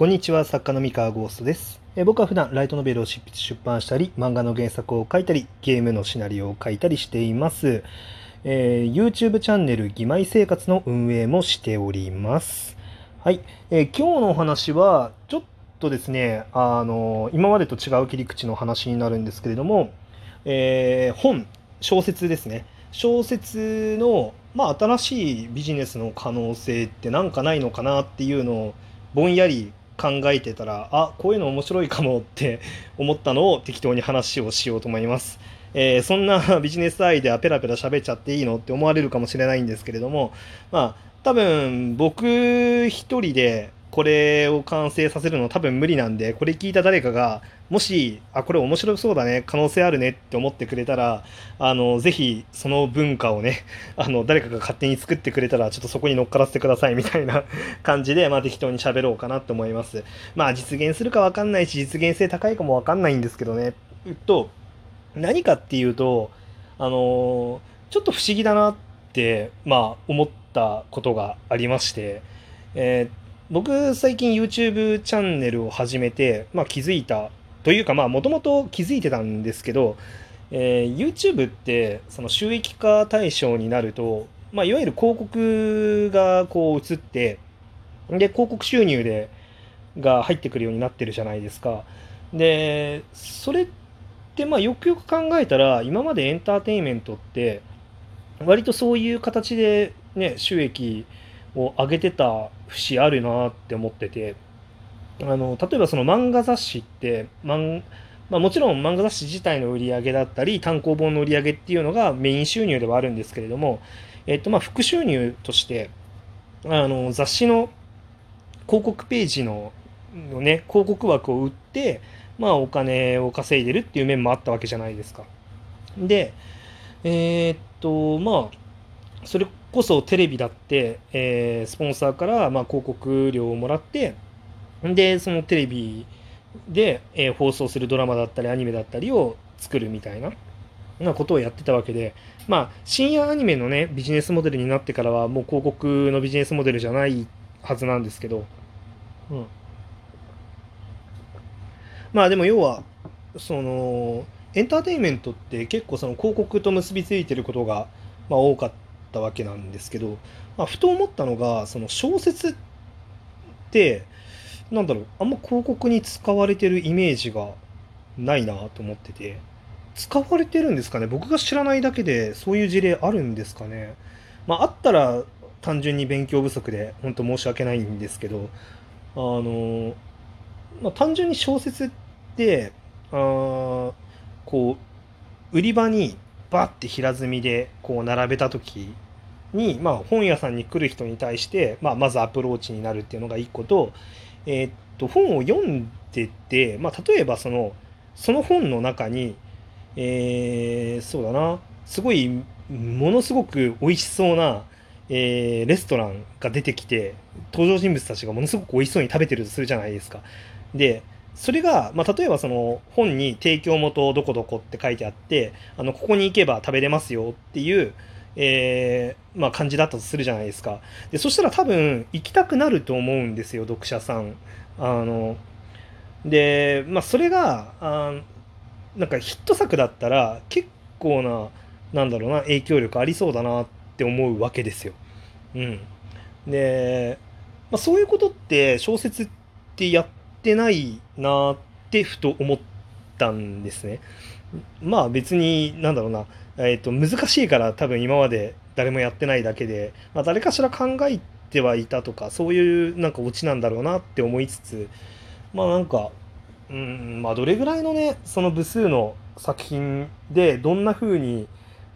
こんにちは、作家の三河ゴーストです。え僕は普段ライトノベルを執筆出版したり、漫画の原作を書いたり、ゲームのシナリオを書いたりしています。えー YouTube チャンネル「義妹生活」の運営もしております。はい、えー今日のお話はちょっとですね、あの今までと違う切り口の話になるんですけれども、えー本小説ですね小説の、まあ、新しいビジネスの可能性ってなんかないのかなっていうのをぼんやり考えてたらあこういうの面白いかもって 思ったのを適当に話をしようと思います。えーそんな ビジネスアイデアペラペラ喋っちゃっていいのって思われるかもしれないんですけれどもまあ多分僕一人でこれを完成させるの多分無理なんでこれ聞いた誰かがもしあこれ面白そうだね可能性あるねって思ってくれたらあのぜひその文化をね あの誰かが勝手に作ってくれたらちょっとそこに乗っからせてくださいみたいな 感じで、まあ、適当に喋ろうかなと思います。まあ実現するかわかんないし実現性高いかもわかんないんですけどね。えっと何かっていうとあのちょっと不思議だなってまあ思ったことがありまして、えー僕最近 YouTube チャンネルを始めて、まあ、気づいたというかまあもともと気づいてたんですけど、えー YouTube ってその収益化対象になると、まあ、いわゆる広告がこう映ってで広告収入でが入ってくるようになってるじゃないですか。でそれってまあよくよく考えたら今までエンターテインメントって割とそういう形でね収益を上げてた節あるなって思っててあの例えばその漫画雑誌って漫まあ、もちろん漫画雑誌自体の売り上げだったり単行本の売り上げっていうのがメイン収入ではあるんですけれども、えっと、まあ副収入としてあの雑誌の広告ページののね広告枠を売ってまあお金を稼いでるっていう面もあったわけじゃないですか。でえーっとまあそれこそテレビだって、えースポンサーからまあ広告料をもらってでそのテレビで、えー放送するドラマだったりアニメだったりを作るみたいななことをやってたわけでまあ深夜アニメのねビジネスモデルになってからはもう広告のビジネスモデルじゃないはずなんですけど、うん、まあでも要はそのエンターテインメントって結構その広告と結びついてることが、まあ、多かった。たわけなんですけど、まあ、ふと思ったのがその小説ってなんだろうあんま広告に使われてるイメージがないなと思ってて使われてるんですかね？僕が知らないだけでそういう事例あるんですかね？まああったら単純に勉強不足で本当申し訳ないんですけどあのまあ、単純に小説ってあこう売り場にバッて平積みでこう並べた時に、まあ、本屋さんに来る人に対して、まあ、まずアプローチになるっていうのが一個と,、えーっと本を読んでて、まあ、例えばそのその本の中に、えーそうだなすごいものすごく美味しそうな、えーレストランが出てきて登場人物たちがものすごく美味しそうに食べてるとするじゃないですか。でそれが、まあ、例えばその本に提供元どこどこって書いてあってあのここに行けば食べれますよっていう、えーまあ、感じだったとするじゃないですか。でそしたら多分行きたくなると思うんですよ読者さん。あので、まあ、それがあなんかヒット作だったら結構ななんだろうな影響力ありそうだなって思うわけですよ。うん、で、まあ、そういうことって小説ってやっててないなってふと思ったんですね。まあ別になんだろうな、えー、と難しいから多分今まで誰もやってないだけで、まあ、誰かしら考えてはいたとかそういうなんかオチなんだろうなって思いつつまあなんかうんまあどれぐらいのねその部数の作品でどんな風に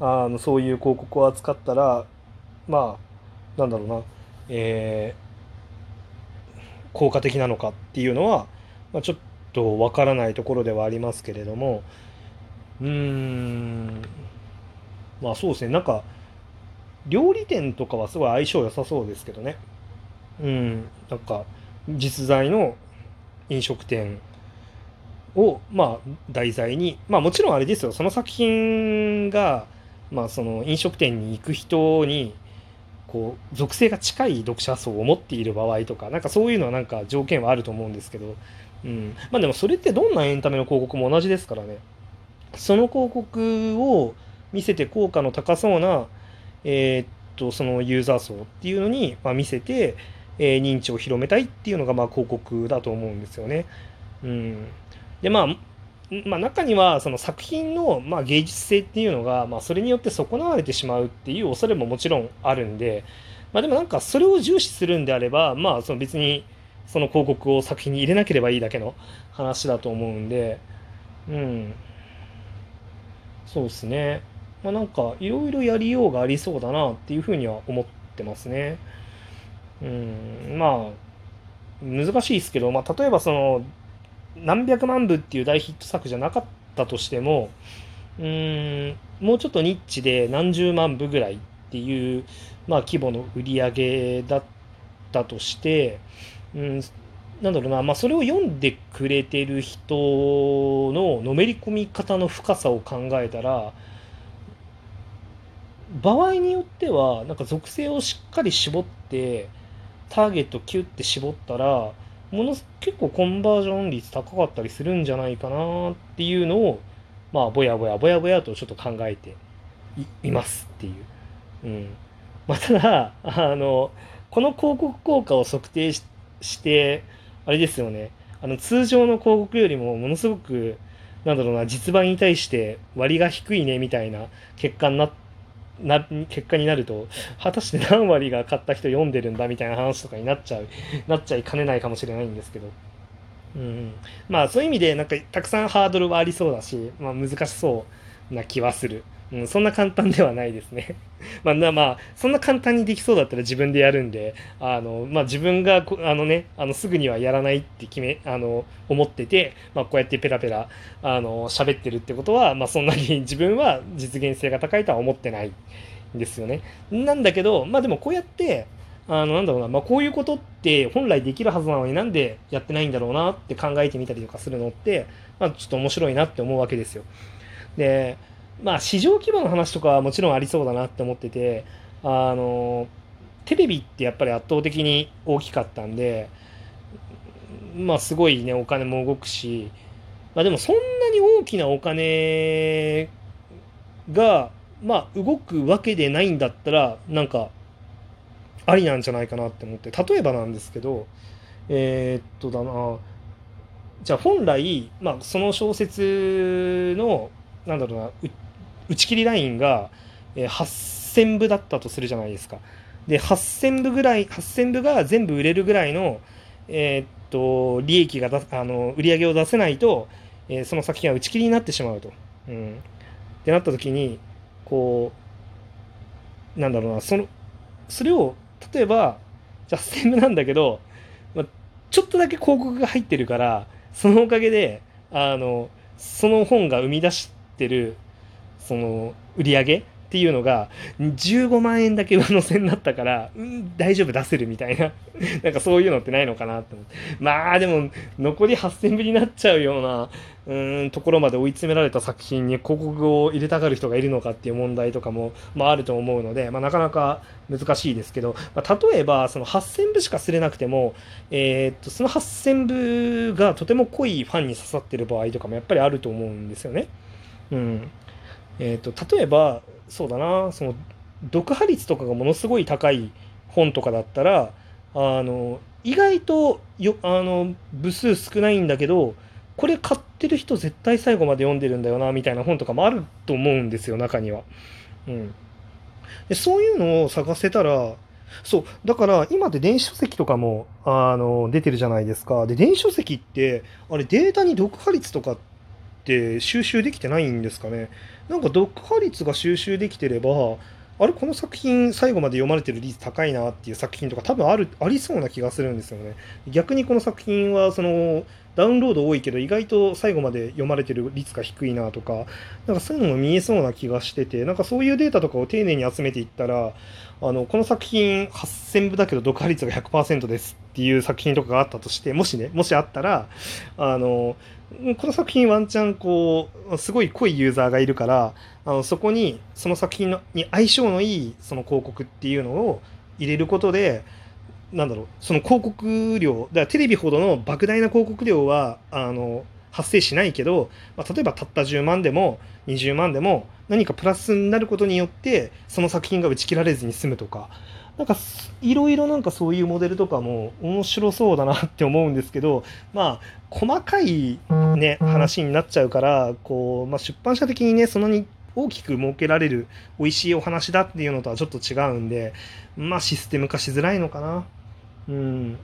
あのそういう広告を扱ったらまあなんだろうなえー効果的なのかっていうのは、まあ、ちょっとわからないところではありますけれどもうーんまあそうですね。なんか料理店とかはすごい相性良さそうですけどね。うんなんか実在の飲食店をまあ題材にまあもちろんあれですよ。その作品がまあその飲食店に行く人にこう属性が近い読者層を持っている場合とかなんかそういうのはなんか条件はあると思うんですけど、うん、まあでもそれってどんなエンタメの広告も同じですからね。その広告を見せて効果の高そうな、えー、っとそのユーザー層っていうのに、まあ、見せて、えー、認知を広めたいっていうのがまあ広告だと思うんですよね。うん、でまあまあ、中にはその作品のまあ芸術性っていうのがまあそれによって損なわれてしまうっていう恐れももちろんあるんで、まあ、でもなんかそれを重視するんであればまあその別にその広告を作品に入れなければいいだけの話だと思うんでうん。そうですね。まあなんかいろいろやりようがありそうだなっていうふうには思ってますね。うん。まあ難しいですけど、まあ、例えばその何百万部っていう大ヒット作じゃなかったとしてもうんもうちょっとニッチで何十万部ぐらいっていう、まあ、規模の売り上げだったとして、うん、なんだろうな、まあ、それを読んでくれてる人ののめり込み方の深さを考えたら場合によってはなんか属性をしっかり絞ってターゲットキュッて絞ったらもの結構コンバージョン率高かったりするんじゃないかなっていうのをまあぼやぼやぼやぼやとちょっと考えていますっていう。うんまあ、ただあのこの広告効果を測定してあれですよねあの通常の広告よりもものすごくなんだろうな実売に対して割が低いねみたいな結果になってな結果になると果たして何割が買った人読んでるんだみたいな話とかになっちゃうなっちゃいかねないかもしれないんですけど、うん、まあそういう意味でなんかたくさんハードルはありそうだし、まあ、難しそうな気はする。うん、そんな簡単ではないですね。まあ、まあ、そんな簡単にできそうだったら自分でやるんで、あの、まあ、自分が、あのね、あの、すぐにはやらないって決め、あの、思ってて、まあ、こうやってペラペラ、あの、喋ってるってことは、まあ、そんなに 自分は実現性が高いとは思ってないんですよね。なんだけど、まあ、でもこうやって、あの、なんだろうな、まあ、こういうことって本来できるはずなのになんでやってないんだろうなって考えてみたりとかするのって、まあ、ちょっと面白いなって思うわけですよ。で、まあ市場規模の話とかはもちろんありそうだなって思っててあのテレビってやっぱり圧倒的に大きかったんでまあすごいねお金も動くしまあでもそんなに大きなお金がまあ動くわけでないんだったらなんかありなんじゃないかなって思って例えばなんですけどえー、っとだなじゃあ本来、まあ、その小説のなんだろうな打ち切りラインが、え8000部だったとするじゃないですか。で8000部ぐらい8000部が全部売れるぐらいの、えー、っと利益があの売り上げを出せないと、えー、その作品は打ち切りになってしまうと。うん、ってなった時にこうなんだろうなそのそれを例えばじゃあ8000部なんだけど、まあ、ちょっとだけ広告が入ってるからそのおかげであのその本が生み出してるその売り上げっていうのが15万円だけ上乗せになったから、うん、大丈夫出せるみたいな。なんかそういうのってないのかなって思って。まあでも残り8000部になっちゃうようなうんところまで追い詰められた作品に広告を入れたがる人がいるのかっていう問題とかも、まあ、あると思うので、まあ、なかなか難しいですけど、まあ、例えばその8000部しかすれなくても、えー、っとその8000部がとても濃いファンに刺さってる場合とかもやっぱりあると思うんですよね。うん、えーと、例えばそうだなその読破率とかがものすごい高い本とかだったらあの意外とよあの部数少ないんだけどこれ買ってる人絶対最後まで読んでるんだよなみたいな本とかもあると思うんですよ中には。うん、でそういうのを探せたらそうだから今で電子書籍とかもあの出てるじゃないですかで電子書籍ってあれデータに読破率とかって収集できてないんですかね。なんか読破率が収集できてればあれこの作品最後まで読まれてる率高いなっていう作品とか多分あるありそうな気がするんですよね。逆にこの作品はそのダウンロード多いけど意外と最後まで読まれてる率が低いなとかなんかそういうのも見えそうな気がしててなんかそういうデータとかを丁寧に集めていったらあのこの作品8000部だけど読破率が100%ですっていう作品とかがあったとしてもしねもしあったらあのこの作品ワンチャンこうすごい濃いユーザーがいるからあのそこにその作品のに相性のいいその広告っていうのを入れることでなんだろうその広告量だからテレビほどの莫大な広告量はあの発生しないけど、まあ、例えばたった10万でも20万でも何かプラスになることによってその作品が打ち切られずに済むとかなんかいろいろなんかそういうモデルとかも面白そうだなって思うんですけどまあ細かいね話になっちゃうからこう、まあ、出版社的にねそんなに大きく設けられる美味しいお話だっていうのとはちょっと違うんでまあシステム化しづらいのかな。うん。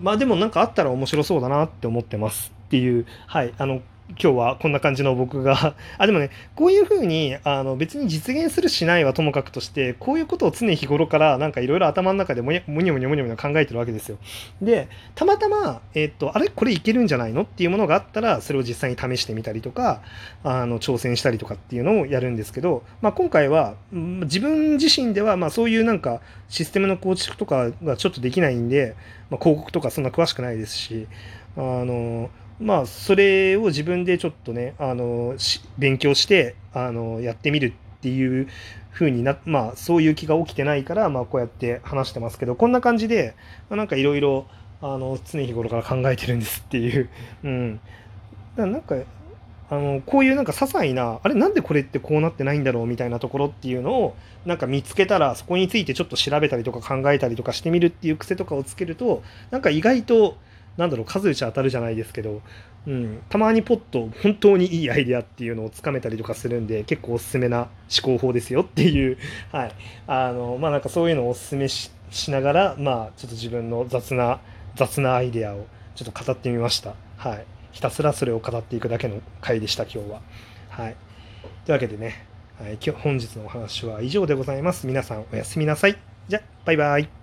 まあでもなんかあったら面白そうだなって思ってますっていう。はい。あの今日はこんな感じの僕が あでもねこういうふうにあの別に実現するしないはともかくとしてこういうことを常日頃からなんかいろいろ頭の中でもにょもにょもにょもにょ考えてるわけですよ。でたまたま、えっとあれこれいけるんじゃないのっていうものがあったらそれを実際に試してみたりとかあの挑戦したりとかっていうのをやるんですけど、まあ、今回は自分自身ではまあそういうなんかシステムの構築とかがちょっとできないんで、まあ、広告とかそんな詳しくないですしあのまあそれを自分でちょっとねあの勉強してあのやってみるっていう風になまあそういう気が起きてないからまあこうやって話してますけどこんな感じで、まあ、なんかいろいろあの常日頃から考えてるんですっていう、うん、だからなんかあのこういうなんか些細なあれなんでこれってこうなってないんだろうみたいなところっていうのをなんか見つけたらそこについてちょっと調べたりとか考えたりとかしてみるっていう癖とかをつけるとなんか意外となんだろう数打ち当たるじゃないですけど、うん、たまにポッと本当にいいアイデアっていうのをつかめたりとかするんで結構おすすめな思考法ですよっていう。はい。あのまあなんかそういうのをおすすめしながらまあちょっと自分の雑な雑なアイデアをちょっと語ってみました。はい。ひたすらそれを語っていくだけの回でした今日は。はい。というわけでね、はい、今日本日のお話は以上でございます。皆さんおやすみなさい。じゃバイバイ。